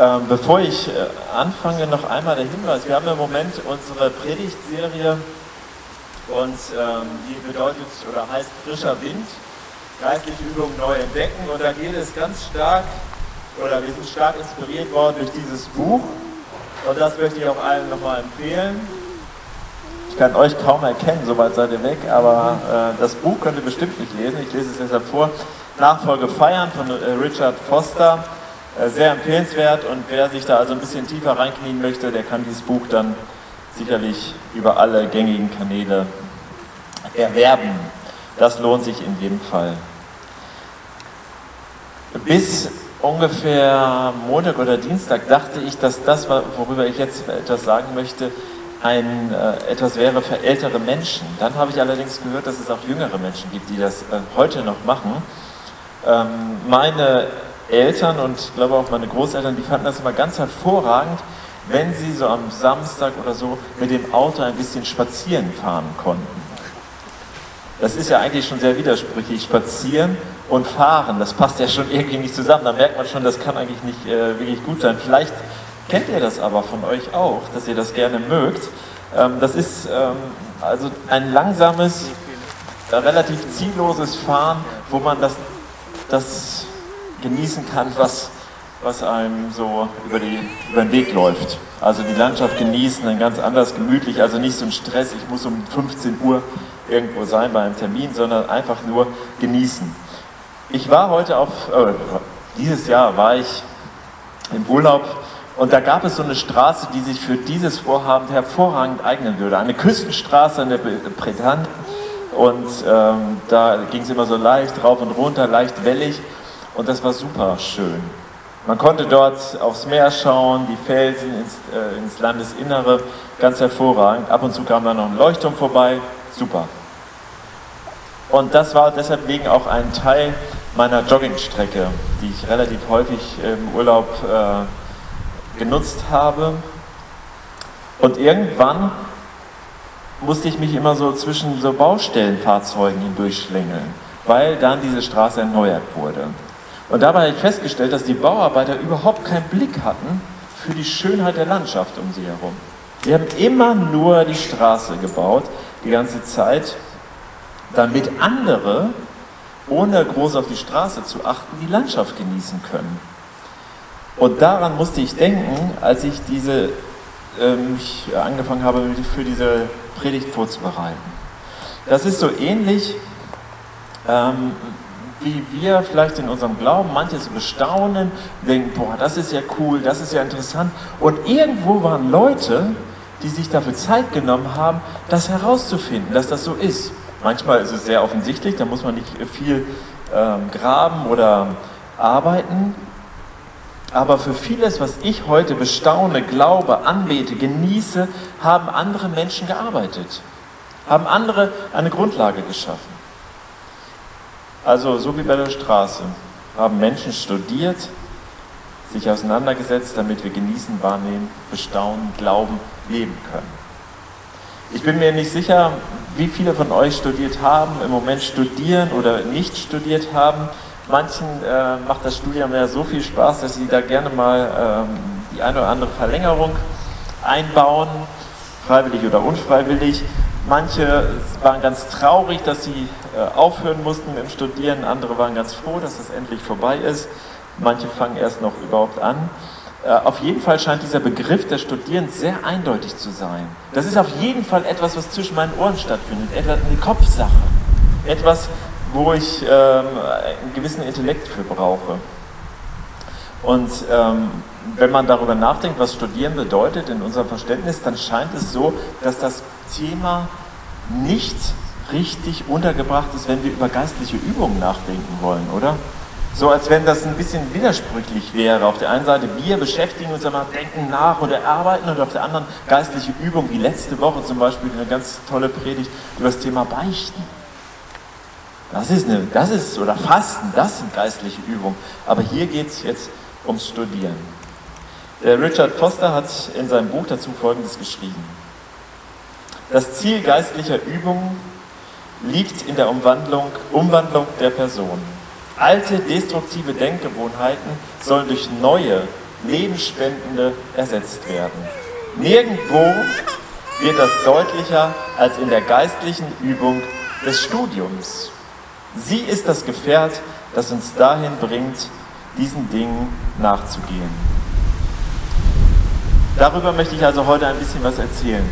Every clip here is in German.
Ähm, bevor ich äh, anfange, noch einmal der Hinweis. Wir haben im Moment unsere Predigtserie und ähm, die bedeutet oder heißt frischer Wind, geistliche Übungen neu entdecken und da geht es ganz stark oder wir sind stark inspiriert worden durch dieses Buch und das möchte ich auch allen nochmal empfehlen. Ich kann euch kaum erkennen, soweit seid ihr weg, aber äh, das Buch könnt ihr bestimmt nicht lesen. Ich lese es deshalb vor. Nachfolge feiern von äh, Richard Foster. Äh, sehr empfehlenswert und wer sich da also ein bisschen tiefer reinknien möchte, der kann dieses Buch dann sicherlich über alle gängigen Kanäle erwerben. Das lohnt sich in jedem Fall. Bis ungefähr Montag oder Dienstag dachte ich, dass das, worüber ich jetzt etwas sagen möchte, ein, äh, etwas wäre für ältere Menschen. Dann habe ich allerdings gehört, dass es auch jüngere Menschen gibt, die das äh, heute noch machen. Ähm, meine Eltern und ich glaube auch meine Großeltern, die fanden das immer ganz hervorragend, wenn sie so am Samstag oder so mit dem Auto ein bisschen spazieren fahren konnten. Das ist ja eigentlich schon sehr widersprüchlich. Spazieren und fahren, das passt ja schon irgendwie nicht zusammen. Da merkt man schon, das kann eigentlich nicht äh, wirklich gut sein. Vielleicht kennt ihr das aber von euch auch, dass ihr das gerne mögt. Ähm, das ist ähm, also ein langsames, relativ zielloses Fahren, wo man das, das genießen kann, was, was einem so über, die, über den Weg läuft. Also die Landschaft genießen, dann ganz anders gemütlich, also nicht so ein Stress, ich muss um 15 Uhr irgendwo sein bei einem Termin, sondern einfach nur genießen. Ich war heute auf, äh, dieses Jahr war ich im Urlaub und da gab es so eine Straße, die sich für dieses Vorhaben hervorragend eignen würde. Eine Küstenstraße in der Bretagne und ähm, da ging es immer so leicht rauf und runter, leicht wellig und das war super schön. Man konnte dort aufs Meer schauen, die Felsen ins, äh, ins Landesinnere, ganz hervorragend. Ab und zu kam da noch ein Leuchtturm vorbei, super. Und das war deshalb wegen auch ein Teil meiner Joggingstrecke, die ich relativ häufig im Urlaub äh, genutzt habe. Und irgendwann musste ich mich immer so zwischen so Baustellenfahrzeugen hindurchschlängeln, weil dann diese Straße erneuert wurde. Und dabei habe ich festgestellt, dass die Bauarbeiter überhaupt keinen Blick hatten für die Schönheit der Landschaft um sie herum. Die haben immer nur die Straße gebaut, die ganze Zeit, damit andere, ohne groß auf die Straße zu achten, die Landschaft genießen können. Und daran musste ich denken, als ich diese, äh, mich angefangen habe, für diese Predigt vorzubereiten. Das ist so ähnlich, ähm, wie wir vielleicht in unserem Glauben manches bestaunen, denken, boah, das ist ja cool, das ist ja interessant. Und irgendwo waren Leute, die sich dafür Zeit genommen haben, das herauszufinden, dass das so ist. Manchmal ist es sehr offensichtlich, da muss man nicht viel ähm, graben oder arbeiten. Aber für vieles, was ich heute bestaune, glaube, anbete, genieße, haben andere Menschen gearbeitet, haben andere eine Grundlage geschaffen. Also so wie bei der Straße haben Menschen studiert, sich auseinandergesetzt, damit wir genießen, wahrnehmen, bestaunen, glauben, leben können. Ich bin mir nicht sicher, wie viele von euch studiert haben, im Moment studieren oder nicht studiert haben. Manchen äh, macht das Studium ja so viel Spaß, dass sie da gerne mal ähm, die eine oder andere Verlängerung einbauen, freiwillig oder unfreiwillig. Manche waren ganz traurig, dass sie äh, aufhören mussten dem Studieren, andere waren ganz froh, dass es endlich vorbei ist. Manche fangen erst noch überhaupt an. Äh, auf jeden Fall scheint dieser Begriff des Studierens sehr eindeutig zu sein. Das ist auf jeden Fall etwas, was zwischen meinen Ohren stattfindet, etwas eine Kopfsache, etwas, wo ich ähm, einen gewissen Intellekt für brauche. Und ähm, wenn man darüber nachdenkt, was Studieren bedeutet in unserem Verständnis, dann scheint es so, dass das Thema nicht richtig untergebracht ist, wenn wir über geistliche Übungen nachdenken wollen, oder? So als wenn das ein bisschen widersprüchlich wäre. Auf der einen Seite, wir beschäftigen uns einmal, denken nach oder arbeiten und auf der anderen geistliche Übung, wie letzte Woche zum Beispiel eine ganz tolle Predigt über das Thema Beichten. Das ist, eine, das ist, oder Fasten, das sind geistliche Übungen. Aber hier geht es jetzt ums Studieren. Der Richard Foster hat in seinem Buch dazu Folgendes geschrieben. Das Ziel geistlicher Übungen liegt in der Umwandlung, Umwandlung der Person. Alte destruktive Denkgewohnheiten sollen durch neue, Lebensspendende ersetzt werden. Nirgendwo wird das deutlicher als in der geistlichen Übung des Studiums. Sie ist das Gefährt, das uns dahin bringt, diesen Dingen nachzugehen. Darüber möchte ich also heute ein bisschen was erzählen.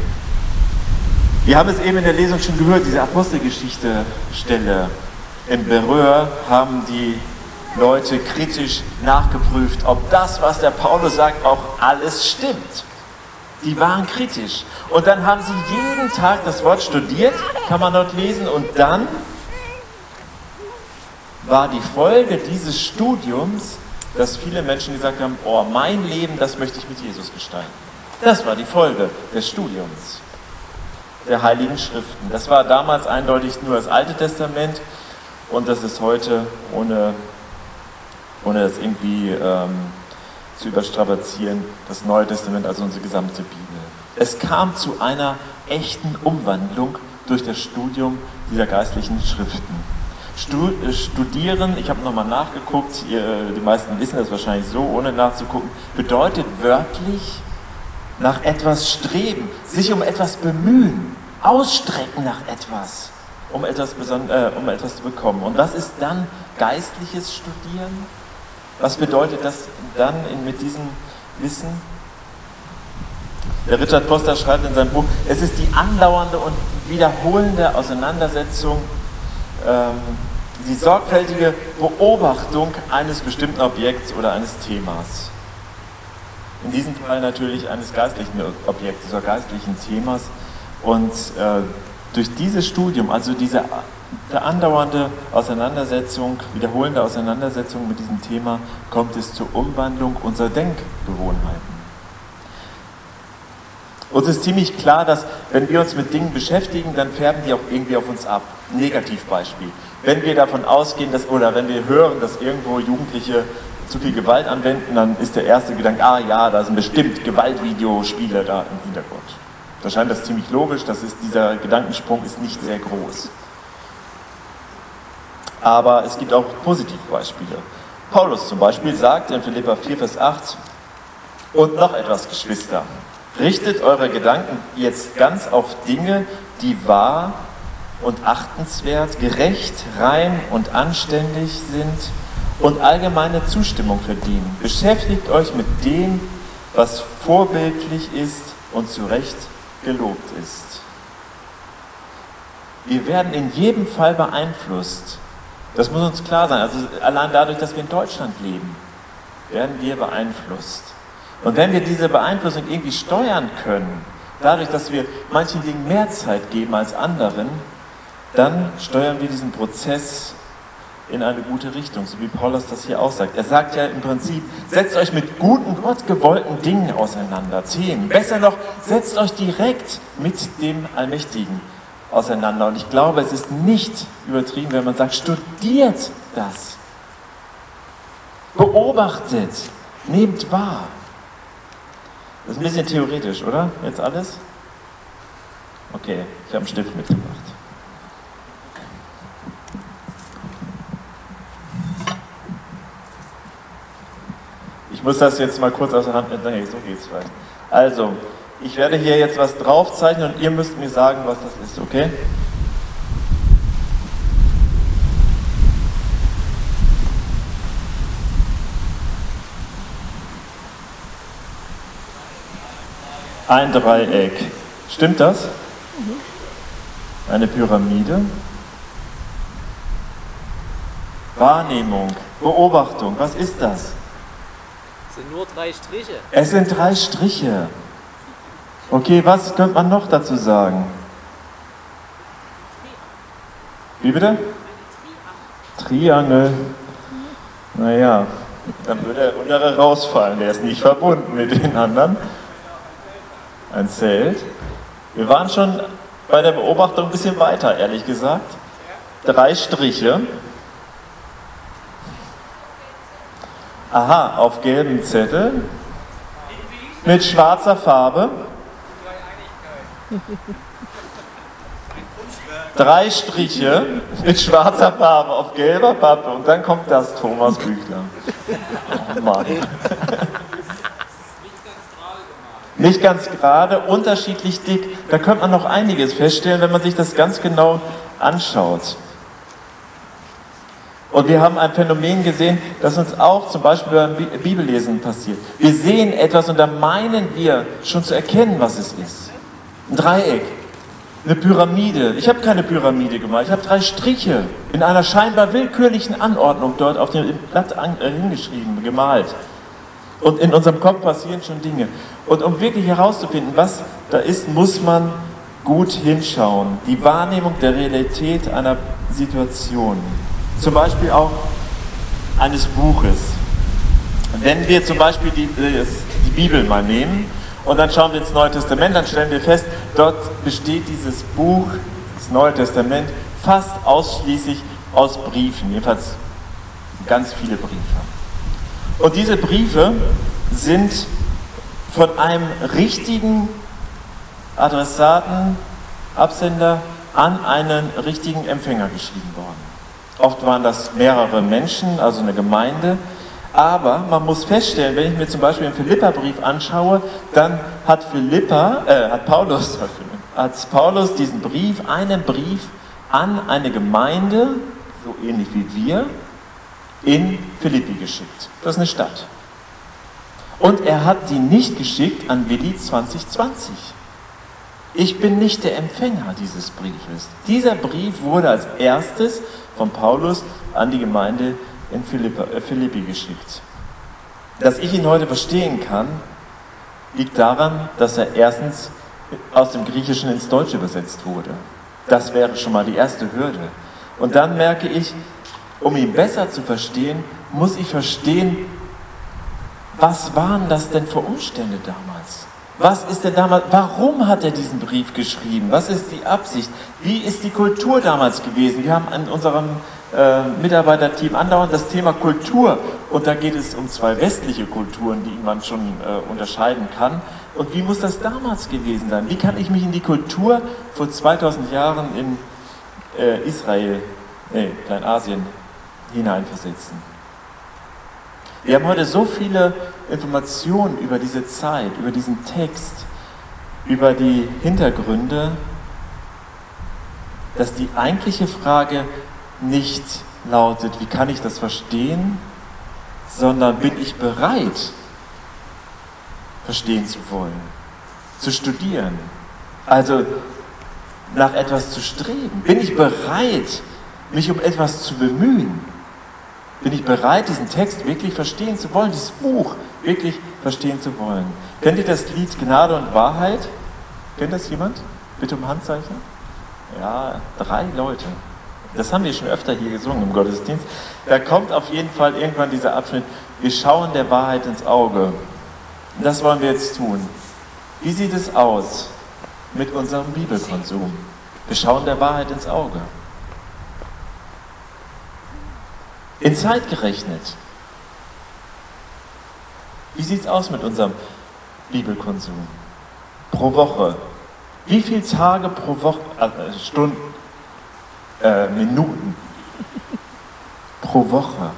Wir haben es eben in der Lesung schon gehört, diese Apostelgeschichte-Stelle. In Berühr haben die Leute kritisch nachgeprüft, ob das, was der Paulus sagt, auch alles stimmt. Die waren kritisch. Und dann haben sie jeden Tag das Wort studiert, kann man dort lesen, und dann war die Folge dieses Studiums, dass viele Menschen gesagt haben, oh, mein Leben, das möchte ich mit Jesus gestalten. Das war die Folge des Studiums der Heiligen Schriften. Das war damals eindeutig nur das Alte Testament und das ist heute, ohne, ohne das irgendwie ähm, zu überstrapazieren, das Neue Testament, also unsere gesamte Bibel. Es kam zu einer echten Umwandlung durch das Studium dieser geistlichen Schriften. Äh, studieren, ich habe nochmal nachgeguckt, die meisten wissen das wahrscheinlich so, ohne nachzugucken, bedeutet wörtlich nach etwas streben, sich um etwas bemühen, ausstrecken nach etwas, um etwas, äh, um etwas zu bekommen. Und was ist dann geistliches Studieren? Was bedeutet das dann in, mit diesem Wissen? Der Richard Foster schreibt in seinem Buch, es ist die andauernde und wiederholende Auseinandersetzung ähm, die sorgfältige Beobachtung eines bestimmten Objekts oder eines Themas. In diesem Fall natürlich eines geistlichen Objektes oder geistlichen Themas. Und äh, durch dieses Studium, also diese andauernde Auseinandersetzung, wiederholende Auseinandersetzung mit diesem Thema, kommt es zur Umwandlung unserer Denkgewohnheiten. Uns ist ziemlich klar, dass wenn wir uns mit Dingen beschäftigen, dann färben die auch irgendwie auf uns ab. Negativbeispiel. Wenn wir davon ausgehen, dass, oder wenn wir hören, dass irgendwo Jugendliche zu viel Gewalt anwenden, dann ist der erste Gedanke, ah ja, da sind bestimmt Gewaltvideospiele da im Hintergrund. Da scheint das ziemlich logisch, das ist, dieser Gedankensprung ist nicht sehr groß. Aber es gibt auch Positivbeispiele. Paulus zum Beispiel sagt in Philippa 4, Vers 8, und noch etwas, Geschwister, Richtet eure Gedanken jetzt ganz auf Dinge, die wahr und achtenswert, gerecht, rein und anständig sind und allgemeine Zustimmung verdienen. Beschäftigt euch mit dem, was vorbildlich ist und zu Recht gelobt ist. Wir werden in jedem Fall beeinflusst. Das muss uns klar sein. Also allein dadurch, dass wir in Deutschland leben, werden wir beeinflusst. Und wenn wir diese Beeinflussung irgendwie steuern können, dadurch, dass wir manchen Dingen mehr Zeit geben als anderen, dann steuern wir diesen Prozess in eine gute Richtung, so wie Paulus das hier auch sagt. Er sagt ja im Prinzip, setzt euch mit guten, gottgewollten Dingen auseinander, Themen. Besser noch, setzt euch direkt mit dem Allmächtigen auseinander. Und ich glaube, es ist nicht übertrieben, wenn man sagt, studiert das. Beobachtet, nehmt wahr. Das ist ein bisschen theoretisch, oder? Jetzt alles? Okay, ich habe einen Stift mitgebracht. Ich muss das jetzt mal kurz aus der Hand mitnehmen. Nee, so geht's vielleicht. Also, ich werde hier jetzt was draufzeichnen und ihr müsst mir sagen, was das ist, okay? Ein Dreieck. Stimmt das? Mhm. Eine Pyramide. Wahrnehmung, Beobachtung, was ist das? Es sind nur drei Striche. Es sind drei Striche. Okay, was könnte man noch dazu sagen? Wie bitte? Triangel. Naja, dann würde der untere rausfallen. Der ist nicht verbunden mit den anderen ein Zelt. Wir waren schon bei der Beobachtung ein bisschen weiter, ehrlich gesagt. Drei Striche. Aha, auf gelben Zettel. Mit schwarzer Farbe. Drei Striche mit schwarzer Farbe auf gelber Pappe und dann kommt das Thomas Büchler. Oh Mann. Nicht ganz gerade, unterschiedlich dick. Da könnte man noch einiges feststellen, wenn man sich das ganz genau anschaut. Und wir haben ein Phänomen gesehen, das uns auch zum Beispiel beim Bibellesen passiert. Wir sehen etwas und da meinen wir schon zu erkennen, was es ist. Ein Dreieck, eine Pyramide. Ich habe keine Pyramide gemalt, ich habe drei Striche in einer scheinbar willkürlichen Anordnung dort auf dem Blatt äh, hingeschrieben, gemalt. Und in unserem Kopf passieren schon Dinge. Und um wirklich herauszufinden, was da ist, muss man gut hinschauen. Die Wahrnehmung der Realität einer Situation. Zum Beispiel auch eines Buches. Wenn wir zum Beispiel die, die Bibel mal nehmen und dann schauen wir ins Neue Testament, dann stellen wir fest, dort besteht dieses Buch, das Neue Testament, fast ausschließlich aus Briefen, jedenfalls ganz viele Briefe. Und diese Briefe sind von einem richtigen Adressaten, Absender an einen richtigen Empfänger geschrieben worden. Oft waren das mehrere Menschen, also eine Gemeinde. Aber man muss feststellen, wenn ich mir zum Beispiel den Philippa-Brief anschaue, dann hat Philippa, äh, hat Paulus, hat Paulus diesen Brief, einen Brief an eine Gemeinde, so ähnlich wie wir, in Philippi geschickt. Das ist eine Stadt. Und er hat die nicht geschickt an Willi 2020. Ich bin nicht der Empfänger dieses Briefes. Dieser Brief wurde als erstes von Paulus an die Gemeinde in äh, Philippi geschickt. Dass ich ihn heute verstehen kann, liegt daran, dass er erstens aus dem Griechischen ins Deutsche übersetzt wurde. Das wäre schon mal die erste Hürde. Und dann merke ich, um ihn besser zu verstehen, muss ich verstehen, was waren das denn für Umstände damals? Was ist denn damals, warum hat er diesen Brief geschrieben? Was ist die Absicht? Wie ist die Kultur damals gewesen? Wir haben in unserem äh, Mitarbeiterteam andauernd das Thema Kultur und da geht es um zwei westliche Kulturen, die man schon äh, unterscheiden kann. Und wie muss das damals gewesen sein? Wie kann ich mich in die Kultur vor 2000 Jahren in äh, Israel, nee, Kleinasien hineinversetzen? Wir haben heute so viele Informationen über diese Zeit, über diesen Text, über die Hintergründe, dass die eigentliche Frage nicht lautet, wie kann ich das verstehen, sondern bin ich bereit, verstehen zu wollen, zu studieren, also nach etwas zu streben. Bin ich bereit, mich um etwas zu bemühen? Bin ich bereit, diesen Text wirklich verstehen zu wollen, dieses Buch wirklich verstehen zu wollen. Kennt ihr das Lied Gnade und Wahrheit? Kennt das jemand? Bitte um Handzeichen. Ja, drei Leute. Das haben wir schon öfter hier gesungen im Gottesdienst. Da kommt auf jeden Fall irgendwann dieser Abschnitt, wir schauen der Wahrheit ins Auge. Und das wollen wir jetzt tun. Wie sieht es aus mit unserem Bibelkonsum? Wir schauen der Wahrheit ins Auge. In Zeit gerechnet. Wie sieht es aus mit unserem Bibelkonsum? Pro Woche. Wie viele Tage pro Woche, äh, Stunden, äh, Minuten pro Woche?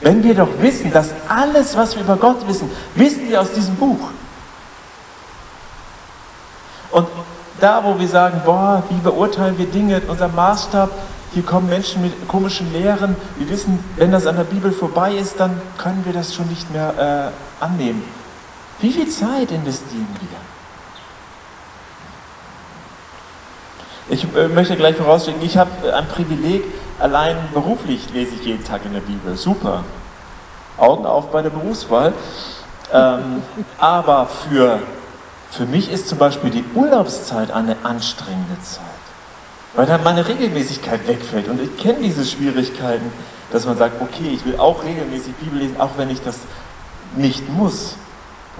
Wenn wir doch wissen, dass alles, was wir über Gott wissen, wissen wir aus diesem Buch. Und da, wo wir sagen, boah, wie beurteilen wir Dinge, unser Maßstab hier kommen Menschen mit komischen Lehren. Wir wissen, wenn das an der Bibel vorbei ist, dann können wir das schon nicht mehr äh, annehmen. Wie viel Zeit investieren wir? Ich äh, möchte gleich vorausschicken, ich habe äh, ein Privileg, allein beruflich lese ich jeden Tag in der Bibel. Super. Augen auf bei der Berufswahl. Ähm, aber für, für mich ist zum Beispiel die Urlaubszeit eine anstrengende Zeit weil dann meine Regelmäßigkeit wegfällt. Und ich kenne diese Schwierigkeiten, dass man sagt, okay, ich will auch regelmäßig Bibel lesen, auch wenn ich das nicht muss,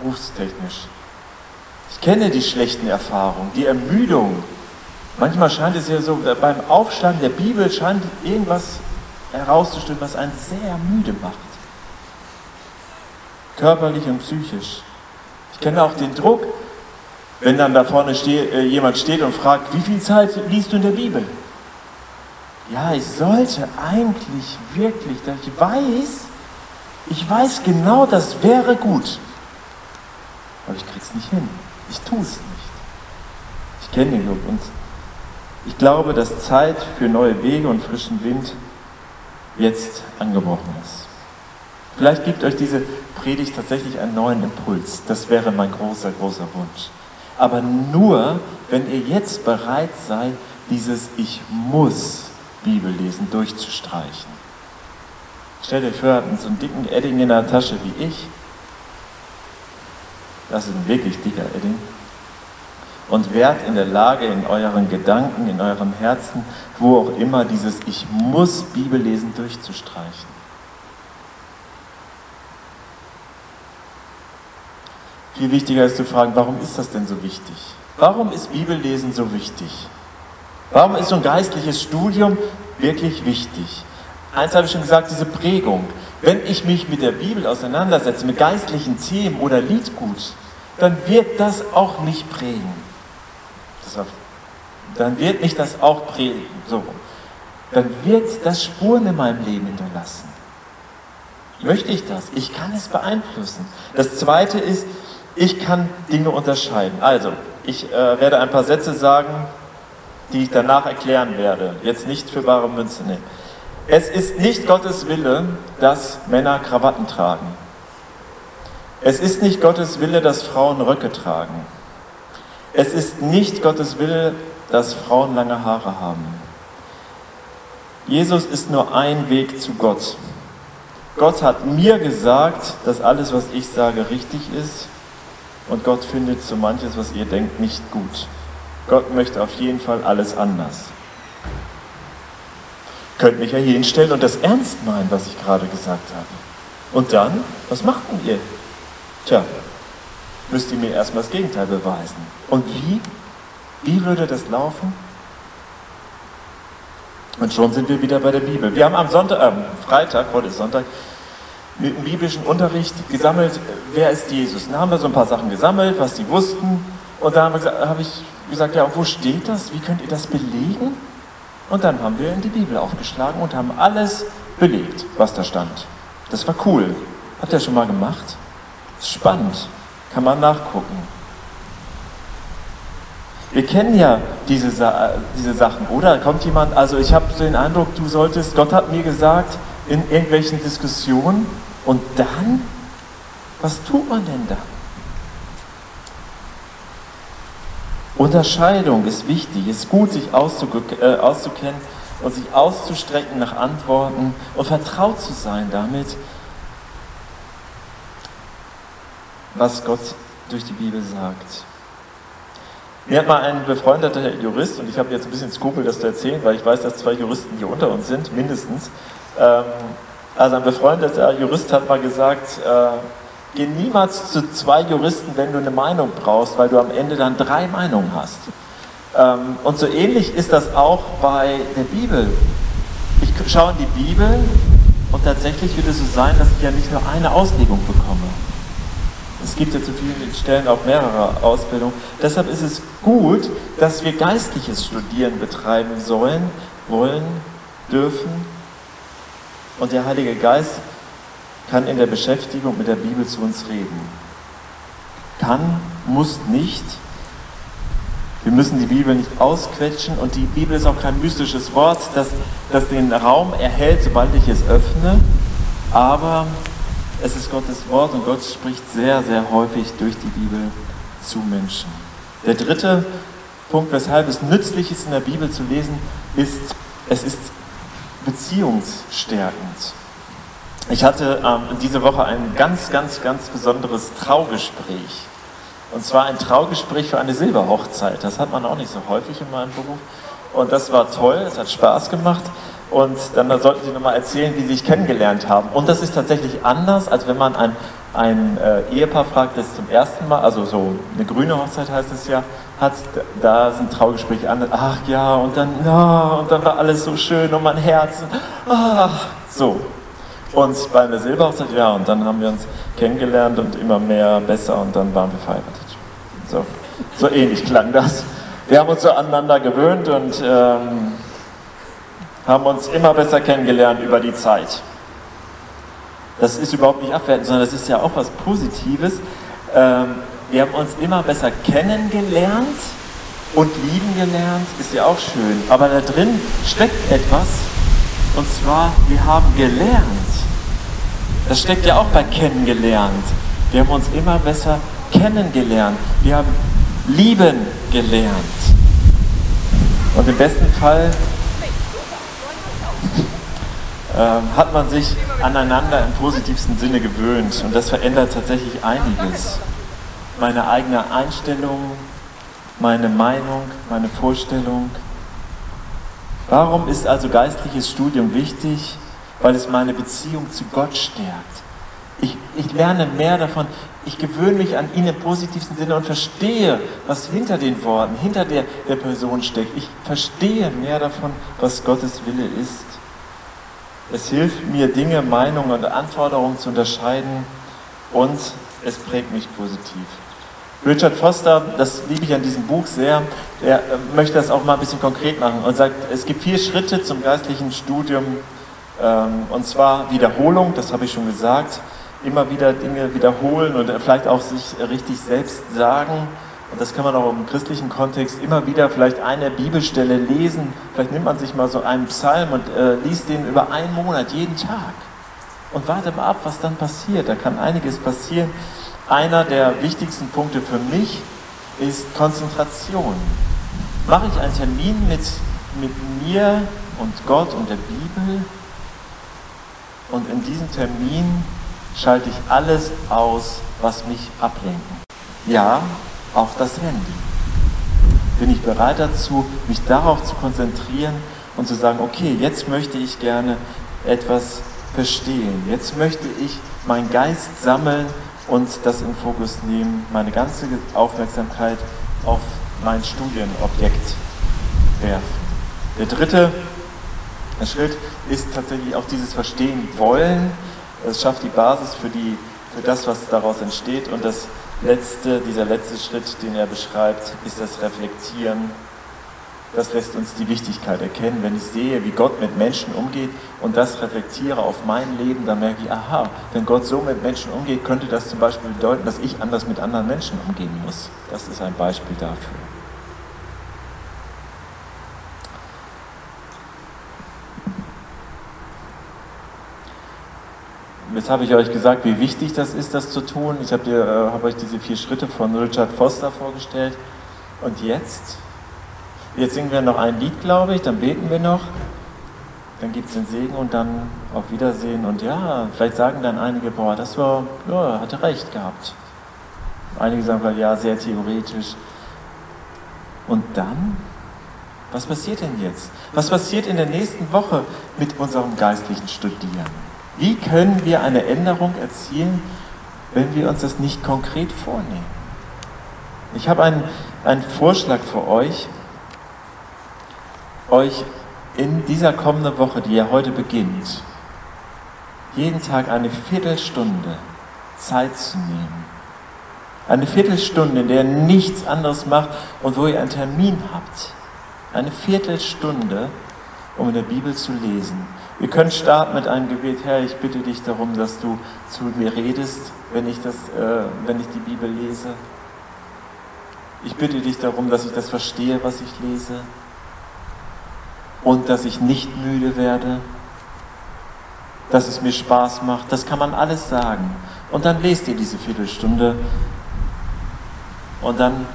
berufstechnisch. Ich kenne die schlechten Erfahrungen, die Ermüdung. Manchmal scheint es ja so, beim Aufschlagen der Bibel scheint irgendwas herauszustellen, was einen sehr müde macht. Körperlich und psychisch. Ich kenne auch den Druck, wenn dann da vorne steh, äh, jemand steht und fragt, wie viel Zeit liest du in der Bibel? Ja, ich sollte eigentlich wirklich, ich weiß, ich weiß genau, das wäre gut. Aber ich krieg's nicht hin. Ich tue es nicht. Ich kenne den Lob und ich glaube, dass Zeit für neue Wege und frischen Wind jetzt angebrochen ist. Vielleicht gibt euch diese Predigt tatsächlich einen neuen Impuls. Das wäre mein großer, großer Wunsch. Aber nur, wenn ihr jetzt bereit seid, dieses Ich muss Bibellesen durchzustreichen. Stellt euch vor, ihr habt so einen dicken Edding in der Tasche wie ich. Das ist ein wirklich dicker Edding. Und werdet in der Lage, in euren Gedanken, in eurem Herzen, wo auch immer, dieses Ich muss Bibellesen durchzustreichen. Viel wichtiger ist zu fragen, warum ist das denn so wichtig? Warum ist Bibellesen so wichtig? Warum ist so ein geistliches Studium wirklich wichtig? Eins habe ich schon gesagt, diese Prägung. Wenn ich mich mit der Bibel auseinandersetze, mit geistlichen Themen oder Liedgut, dann wird das auch mich prägen. War, dann wird mich das auch prägen. So. Dann wird das Spuren in meinem Leben hinterlassen. Möchte ich das? Ich kann es beeinflussen. Das zweite ist, ich kann Dinge unterscheiden. Also, ich äh, werde ein paar Sätze sagen, die ich danach erklären werde. Jetzt nicht für bare Münze nehmen. Es ist nicht Gottes Wille, dass Männer Krawatten tragen. Es ist nicht Gottes Wille, dass Frauen Röcke tragen. Es ist nicht Gottes Wille, dass Frauen lange Haare haben. Jesus ist nur ein Weg zu Gott. Gott hat mir gesagt, dass alles, was ich sage, richtig ist. Und Gott findet so manches, was ihr denkt, nicht gut. Gott möchte auf jeden Fall alles anders. Könnt mich ja hier hinstellen und das ernst meinen, was ich gerade gesagt habe. Und dann, was macht denn ihr? Tja, müsst ihr mir erstmal das Gegenteil beweisen. Und wie? Wie würde das laufen? Und schon sind wir wieder bei der Bibel. Wir haben am Sonntag, äh, Freitag, heute ist Sonntag, mit dem biblischen Unterricht gesammelt, wer ist Jesus. Dann haben wir so ein paar Sachen gesammelt, was die wussten. Und da habe hab ich gesagt, ja, wo steht das? Wie könnt ihr das belegen? Und dann haben wir in die Bibel aufgeschlagen und haben alles belegt, was da stand. Das war cool. Habt ihr schon mal gemacht? Spannend. Kann man nachgucken. Wir kennen ja diese, diese Sachen, oder? Kommt jemand, also ich habe so den Eindruck, du solltest, Gott hat mir gesagt, in irgendwelchen Diskussionen, und dann, was tut man denn da? Unterscheidung ist wichtig, es ist gut, sich äh, auszukennen und sich auszustrecken nach Antworten und vertraut zu sein damit, was Gott durch die Bibel sagt. Mir hat mal ein befreundeter Jurist, und ich habe jetzt ein bisschen Skrupel, das zu erzählen, weil ich weiß, dass zwei Juristen hier unter uns sind, mindestens. Ähm, also ein befreundeter Jurist hat mal gesagt, äh, Geh niemals zu zwei Juristen, wenn du eine Meinung brauchst, weil du am Ende dann drei Meinungen hast. Ähm, und so ähnlich ist das auch bei der Bibel. Ich schaue in die Bibel und tatsächlich wird es so sein, dass ich ja nicht nur eine Auslegung bekomme. Es gibt ja zu vielen Stellen auch mehrere Ausbildungen. Deshalb ist es gut, dass wir geistliches Studieren betreiben sollen, wollen, dürfen. Und der Heilige Geist kann in der Beschäftigung mit der Bibel zu uns reden. Kann, muss nicht. Wir müssen die Bibel nicht ausquetschen und die Bibel ist auch kein mystisches Wort, das, das den Raum erhält, sobald ich es öffne. Aber es ist Gottes Wort und Gott spricht sehr, sehr häufig durch die Bibel zu Menschen. Der dritte Punkt, weshalb es nützlich ist, in der Bibel zu lesen, ist, es ist beziehungsstärkend. Ich hatte ähm, diese Woche ein ganz, ganz, ganz besonderes Traugespräch. Und zwar ein Traugespräch für eine Silberhochzeit. Das hat man auch nicht so häufig in meinem Beruf. Und das war toll, es hat Spaß gemacht. Und dann sollten Sie nochmal erzählen, wie Sie sich kennengelernt haben. Und das ist tatsächlich anders, als wenn man ein, ein äh, Ehepaar fragt, das zum ersten Mal, also so eine grüne Hochzeit heißt es ja, hat, da sind Traugespräche anders. Ach ja, und dann, ja, und dann war alles so schön und mein Herz. Ach, so. Und bei der Silberhochzeit, ja, und dann haben wir uns kennengelernt und immer mehr besser und dann waren wir verheiratet. So, so ähnlich klang das. Wir haben uns so aneinander gewöhnt und ähm, haben uns immer besser kennengelernt über die Zeit. Das ist überhaupt nicht abwertend, sondern das ist ja auch was Positives. Ähm, Wir haben uns immer besser kennengelernt und lieben gelernt, ist ja auch schön. Aber da drin steckt etwas, und zwar, wir haben gelernt. Das steckt ja auch bei kennengelernt. Wir haben uns immer besser kennengelernt. Wir haben lieben gelernt. Und im besten Fall hat man sich aneinander im positivsten Sinne gewöhnt. Und das verändert tatsächlich einiges. Meine eigene Einstellung, meine Meinung, meine Vorstellung. Warum ist also geistliches Studium wichtig? Weil es meine Beziehung zu Gott stärkt. Ich, ich lerne mehr davon. Ich gewöhne mich an ihn im positivsten Sinne und verstehe, was hinter den Worten, hinter der, der Person steckt. Ich verstehe mehr davon, was Gottes Wille ist. Es hilft mir, Dinge, Meinungen und Anforderungen zu unterscheiden und es prägt mich positiv. Richard Foster, das liebe ich an diesem Buch sehr, er äh, möchte das auch mal ein bisschen konkret machen und sagt, es gibt vier Schritte zum geistlichen Studium ähm, und zwar Wiederholung, das habe ich schon gesagt, immer wieder Dinge wiederholen und vielleicht auch sich richtig selbst sagen. Und das kann man auch im christlichen Kontext immer wieder vielleicht eine Bibelstelle lesen. Vielleicht nimmt man sich mal so einen Psalm und äh, liest den über einen Monat, jeden Tag. Und warte mal ab, was dann passiert. Da kann einiges passieren. Einer der wichtigsten Punkte für mich ist Konzentration. Mache ich einen Termin mit, mit mir und Gott und der Bibel und in diesem Termin schalte ich alles aus, was mich ablenken. Ja, auch das Handy. Bin ich bereit dazu, mich darauf zu konzentrieren und zu sagen, okay, jetzt möchte ich gerne etwas verstehen. Jetzt möchte ich meinen Geist sammeln und das in Fokus nehmen, meine ganze Aufmerksamkeit auf mein Studienobjekt werfen. Der dritte Schritt ist tatsächlich auch dieses Verstehen wollen. Es schafft die Basis für, die, für das, was daraus entsteht. Und das letzte, dieser letzte Schritt, den er beschreibt, ist das Reflektieren. Das lässt uns die Wichtigkeit erkennen. Wenn ich sehe, wie Gott mit Menschen umgeht und das reflektiere auf mein Leben, dann merke ich, aha, wenn Gott so mit Menschen umgeht, könnte das zum Beispiel bedeuten, dass ich anders mit anderen Menschen umgehen muss. Das ist ein Beispiel dafür. Jetzt habe ich euch gesagt, wie wichtig das ist, das zu tun. Ich habe, dir, äh, habe euch diese vier Schritte von Richard Foster vorgestellt. Und jetzt? Jetzt singen wir noch ein Lied, glaube ich, dann beten wir noch. Dann gibt es den Segen und dann auf Wiedersehen. Und ja, vielleicht sagen dann einige, boah, das war, ja, hatte recht gehabt. Einige sagen, ja, sehr theoretisch. Und dann? Was passiert denn jetzt? Was passiert in der nächsten Woche mit unserem geistlichen Studieren? Wie können wir eine Änderung erzielen, wenn wir uns das nicht konkret vornehmen? Ich habe einen, einen Vorschlag für euch, euch in dieser kommenden Woche, die ja heute beginnt, jeden Tag eine Viertelstunde Zeit zu nehmen. Eine Viertelstunde, in der ihr nichts anderes macht und wo ihr einen Termin habt. Eine Viertelstunde, um in der Bibel zu lesen. Wir können starten mit einem Gebet, Herr, ich bitte dich darum, dass du zu mir redest, wenn ich, das, äh, wenn ich die Bibel lese. Ich bitte dich darum, dass ich das verstehe, was ich lese und dass ich nicht müde werde, dass es mir Spaß macht. Das kann man alles sagen. Und dann lest ihr diese Viertelstunde und dann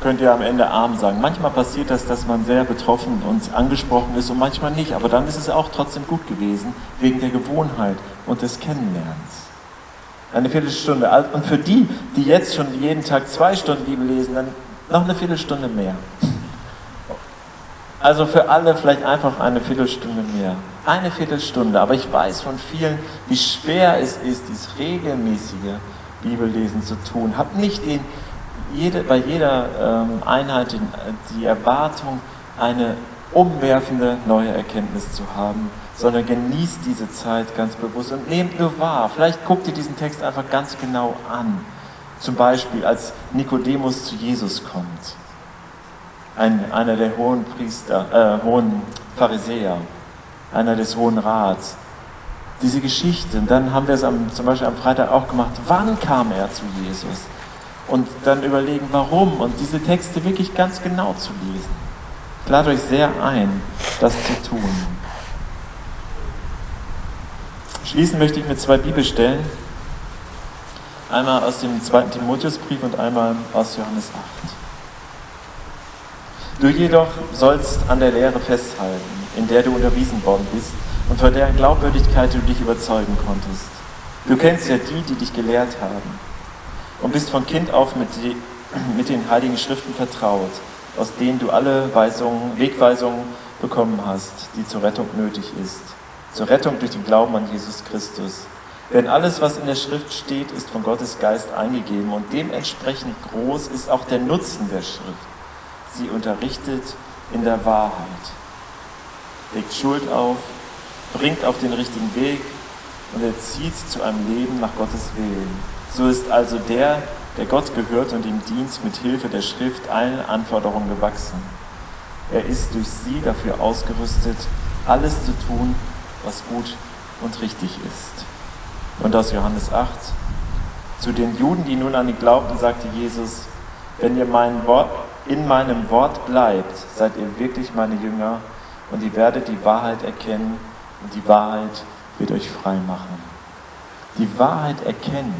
könnt ihr am Ende arm sagen. Manchmal passiert das, dass man sehr betroffen und angesprochen ist und manchmal nicht. Aber dann ist es auch trotzdem gut gewesen, wegen der Gewohnheit und des Kennenlernens. Eine Viertelstunde. Und für die, die jetzt schon jeden Tag zwei Stunden Bibel lesen, dann noch eine Viertelstunde mehr. Also für alle vielleicht einfach eine Viertelstunde mehr. Eine Viertelstunde. Aber ich weiß von vielen, wie schwer es ist, dieses regelmäßige Bibellesen zu tun. Habt nicht den jede, bei jeder ähm, Einheit die, die Erwartung, eine umwerfende neue Erkenntnis zu haben, sondern genießt diese Zeit ganz bewusst und nehmt nur wahr. Vielleicht guckt ihr diesen Text einfach ganz genau an. Zum Beispiel, als Nikodemus zu Jesus kommt. Ein, einer der hohen Priester, äh, hohen Pharisäer, einer des Hohen Rats. Diese Geschichte, und dann haben wir es am, zum Beispiel am Freitag auch gemacht. Wann kam er zu Jesus? Und dann überlegen, warum und diese Texte wirklich ganz genau zu lesen. Ich lade euch sehr ein, das zu tun. Schließen möchte ich mit zwei Bibelstellen. Einmal aus dem zweiten Timotheusbrief und einmal aus Johannes 8. Du jedoch sollst an der Lehre festhalten, in der du unterwiesen worden bist und von deren Glaubwürdigkeit du dich überzeugen konntest. Du kennst ja die, die dich gelehrt haben und bist von Kind auf mit, die, mit den heiligen Schriften vertraut, aus denen du alle Weisungen, Wegweisungen bekommen hast, die zur Rettung nötig ist. Zur Rettung durch den Glauben an Jesus Christus. Denn alles, was in der Schrift steht, ist von Gottes Geist eingegeben und dementsprechend groß ist auch der Nutzen der Schrift. Sie unterrichtet in der Wahrheit, legt Schuld auf, bringt auf den richtigen Weg und erzieht zu einem Leben nach Gottes Willen. So ist also der, der Gott gehört und ihm dient, mit Hilfe der Schrift allen Anforderungen gewachsen. Er ist durch sie dafür ausgerüstet, alles zu tun, was gut und richtig ist. Und aus Johannes 8. Zu den Juden, die nun an ihn glaubten, sagte Jesus, wenn ihr mein Wort, in meinem Wort bleibt, seid ihr wirklich meine Jünger und ihr werdet die Wahrheit erkennen und die Wahrheit wird euch frei machen. Die Wahrheit erkennen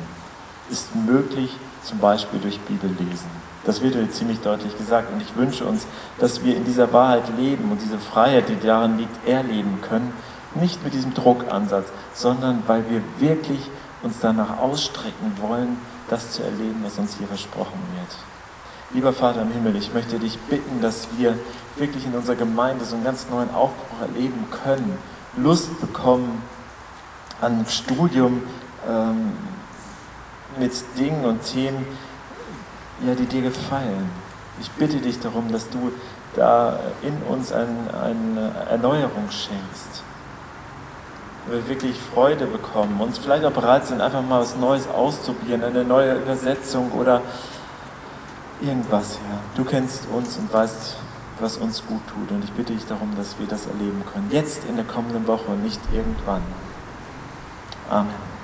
ist möglich, zum Beispiel durch Bibellesen. Das wird euch ziemlich deutlich gesagt. Und ich wünsche uns, dass wir in dieser Wahrheit leben und diese Freiheit, die darin liegt, erleben können. Nicht mit diesem Druckansatz, sondern weil wir wirklich uns danach ausstrecken wollen, das zu erleben, was uns hier versprochen wird. Lieber Vater im Himmel, ich möchte dich bitten, dass wir wirklich in unserer Gemeinde so einen ganz neuen Aufbruch erleben können, Lust bekommen an Studium ähm, mit Dingen und Themen, ja, die dir gefallen. Ich bitte dich darum, dass du da in uns ein, eine Erneuerung schenkst. Wir wirklich Freude bekommen, uns vielleicht auch bereit sind, einfach mal was Neues auszuprobieren, eine neue Übersetzung oder irgendwas, Herr. Du kennst uns und weißt, was uns gut tut. Und ich bitte dich darum, dass wir das erleben können. Jetzt in der kommenden Woche und nicht irgendwann. Amen.